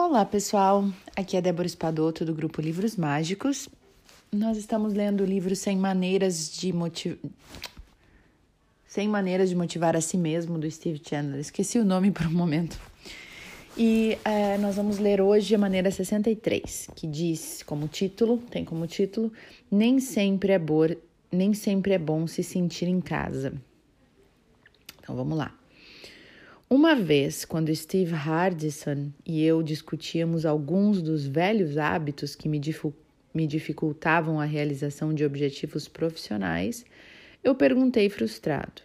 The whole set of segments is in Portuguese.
Olá, pessoal. Aqui é Débora Espadoto do grupo Livros Mágicos. Nós estamos lendo o livro 100 maneiras de motivar 100 maneiras de motivar a si mesmo do Steve Chandler. Esqueci o nome por um momento. E é, nós vamos ler hoje a maneira 63, que diz como título, tem como título, nem sempre é nem sempre é bom se sentir em casa. Então vamos lá. Uma vez, quando Steve Hardison e eu discutíamos alguns dos velhos hábitos que me, me dificultavam a realização de objetivos profissionais, eu perguntei frustrado: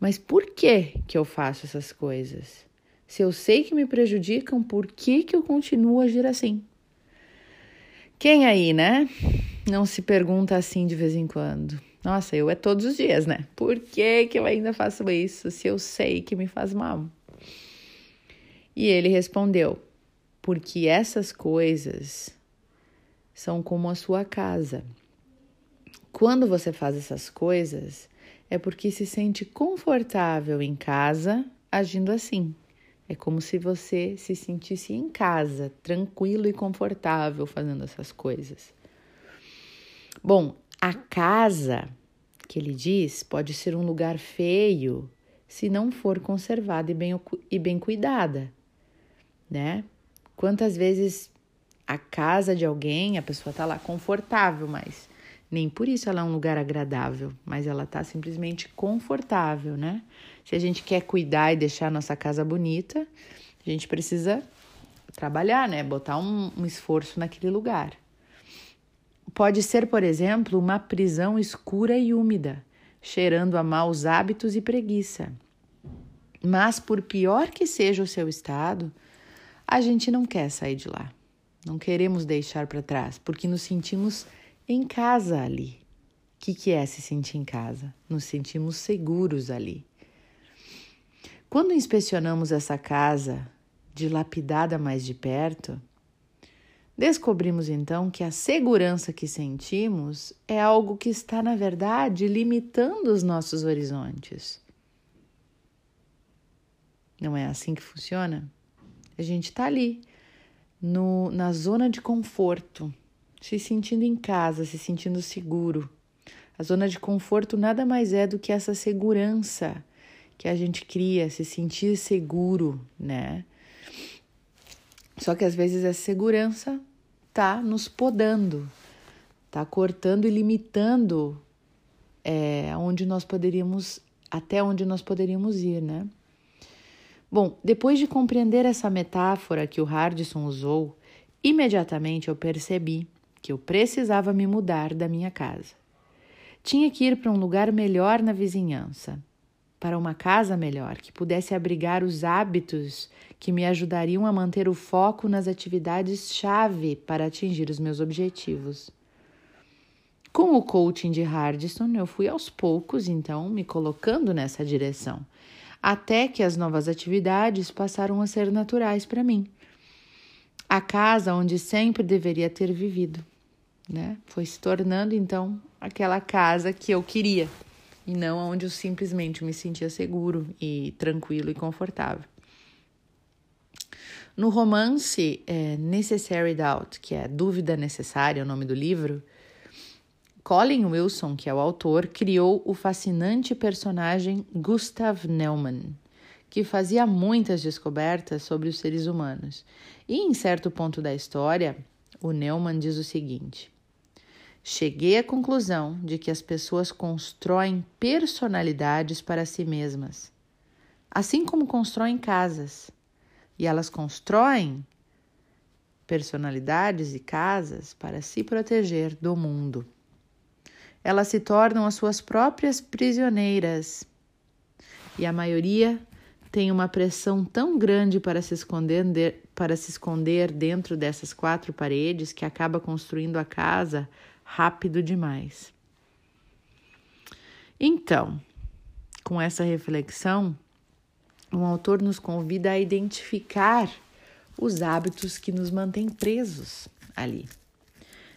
Mas por que que eu faço essas coisas? Se eu sei que me prejudicam, por que que eu continuo a agir assim? Quem aí, né? Não se pergunta assim de vez em quando. Nossa, eu é todos os dias, né? Por que, que eu ainda faço isso se eu sei que me faz mal? E ele respondeu: Porque essas coisas são como a sua casa. Quando você faz essas coisas, é porque se sente confortável em casa agindo assim. É como se você se sentisse em casa, tranquilo e confortável fazendo essas coisas. Bom, a casa, que ele diz, pode ser um lugar feio se não for conservada e bem, e bem cuidada, né? Quantas vezes a casa de alguém, a pessoa tá lá confortável, mas nem por isso ela é um lugar agradável, mas ela tá simplesmente confortável, né? Se a gente quer cuidar e deixar a nossa casa bonita, a gente precisa trabalhar, né? Botar um, um esforço naquele lugar. Pode ser, por exemplo, uma prisão escura e úmida, cheirando a maus hábitos e preguiça. Mas, por pior que seja o seu estado, a gente não quer sair de lá. Não queremos deixar para trás, porque nos sentimos em casa ali. O que, que é se sentir em casa? Nos sentimos seguros ali. Quando inspecionamos essa casa dilapidada mais de perto, Descobrimos então que a segurança que sentimos é algo que está, na verdade, limitando os nossos horizontes. Não é assim que funciona? A gente está ali, no, na zona de conforto, se sentindo em casa, se sentindo seguro. A zona de conforto nada mais é do que essa segurança que a gente cria, se sentir seguro, né? Só que às vezes essa segurança tá nos podando, tá cortando e limitando é, onde nós poderíamos, até onde nós poderíamos ir, né? Bom, depois de compreender essa metáfora que o Hardison usou, imediatamente eu percebi que eu precisava me mudar da minha casa. Tinha que ir para um lugar melhor na vizinhança, para uma casa melhor, que pudesse abrigar os hábitos que me ajudariam a manter o foco nas atividades-chave para atingir os meus objetivos. Com o coaching de Hardison, eu fui aos poucos, então, me colocando nessa direção, até que as novas atividades passaram a ser naturais para mim. A casa onde sempre deveria ter vivido, né? Foi se tornando, então, aquela casa que eu queria e não onde eu simplesmente me sentia seguro e tranquilo e confortável. No romance é, Necessary Doubt, que é Dúvida Necessária, é o nome do livro, Colin Wilson, que é o autor, criou o fascinante personagem Gustav Neumann, que fazia muitas descobertas sobre os seres humanos. E em certo ponto da história, o Neumann diz o seguinte: Cheguei à conclusão de que as pessoas constroem personalidades para si mesmas, assim como constroem casas. E elas constroem personalidades e casas para se proteger do mundo. Elas se tornam as suas próprias prisioneiras. E a maioria tem uma pressão tão grande para se esconder, para se esconder dentro dessas quatro paredes que acaba construindo a casa rápido demais. Então, com essa reflexão, o autor nos convida a identificar os hábitos que nos mantêm presos ali.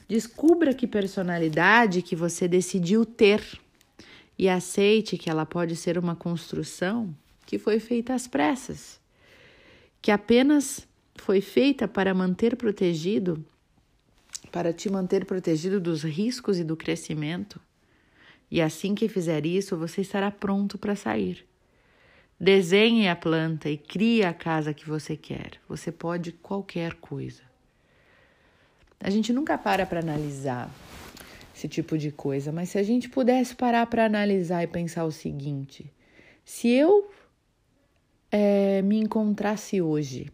Descubra que personalidade que você decidiu ter e aceite que ela pode ser uma construção que foi feita às pressas, que apenas foi feita para manter protegido, para te manter protegido dos riscos e do crescimento. E assim que fizer isso, você estará pronto para sair. Desenhe a planta e crie a casa que você quer. Você pode qualquer coisa. A gente nunca para para analisar esse tipo de coisa, mas se a gente pudesse parar para analisar e pensar o seguinte: se eu é, me encontrasse hoje,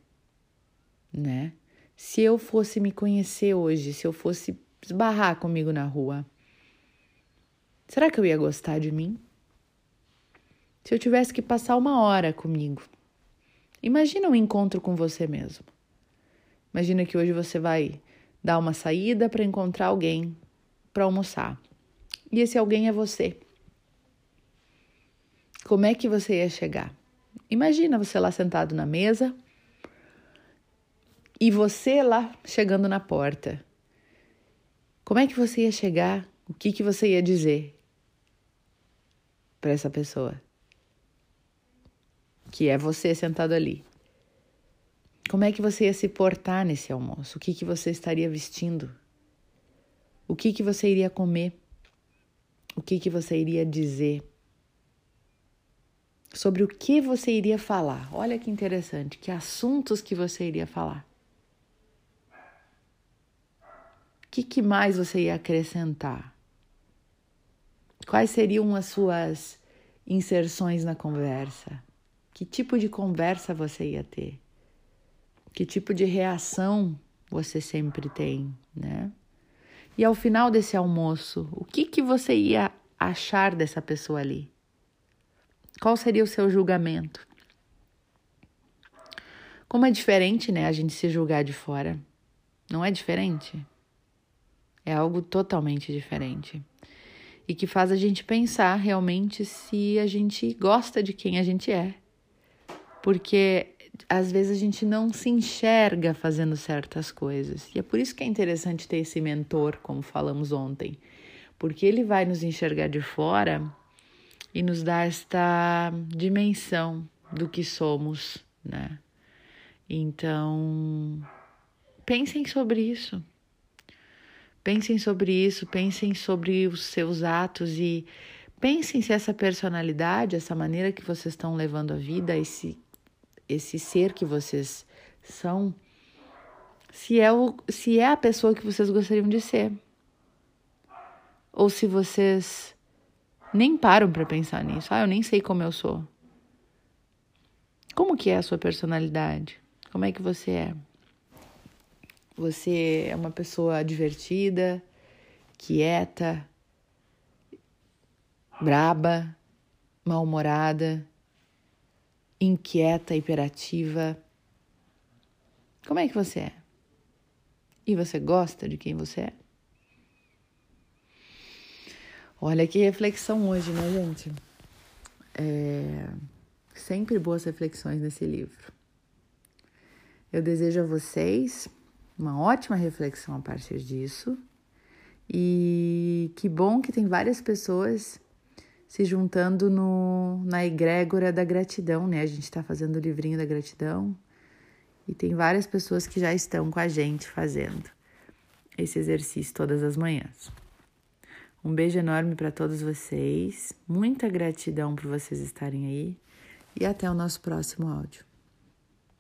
né? Se eu fosse me conhecer hoje, se eu fosse esbarrar comigo na rua, será que eu ia gostar de mim? Se eu tivesse que passar uma hora comigo, imagina um encontro com você mesmo. Imagina que hoje você vai dar uma saída para encontrar alguém para almoçar. E esse alguém é você. Como é que você ia chegar? Imagina você lá sentado na mesa, e você lá chegando na porta. Como é que você ia chegar? O que, que você ia dizer para essa pessoa? Que é você sentado ali. Como é que você ia se portar nesse almoço? O que, que você estaria vestindo? O que, que você iria comer? O que, que você iria dizer? Sobre o que você iria falar? Olha que interessante, que assuntos que você iria falar. Que, que mais você ia acrescentar? Quais seriam as suas inserções na conversa? Que tipo de conversa você ia ter? Que tipo de reação você sempre tem, né? E ao final desse almoço, o que, que você ia achar dessa pessoa ali? Qual seria o seu julgamento? Como é diferente, né, a gente se julgar de fora? Não é diferente? É algo totalmente diferente. E que faz a gente pensar realmente se a gente gosta de quem a gente é. Porque às vezes a gente não se enxerga fazendo certas coisas. E é por isso que é interessante ter esse mentor, como falamos ontem. Porque ele vai nos enxergar de fora e nos dar esta dimensão do que somos, né? Então, pensem sobre isso. Pensem sobre isso, pensem sobre os seus atos e pensem se essa personalidade, essa maneira que vocês estão levando a vida, esse, esse ser que vocês são, se é, o, se é a pessoa que vocês gostariam de ser. Ou se vocês nem param para pensar nisso. Ah, eu nem sei como eu sou. Como que é a sua personalidade? Como é que você é? Você é uma pessoa divertida, quieta, braba, mal-humorada, inquieta, hiperativa. Como é que você é? E você gosta de quem você é? Olha que reflexão hoje, né, gente? É... Sempre boas reflexões nesse livro. Eu desejo a vocês uma ótima reflexão a partir disso. E que bom que tem várias pessoas se juntando no, na egrégora da gratidão, né? A gente está fazendo o livrinho da gratidão e tem várias pessoas que já estão com a gente fazendo esse exercício todas as manhãs. Um beijo enorme para todos vocês, muita gratidão por vocês estarem aí e até o nosso próximo áudio.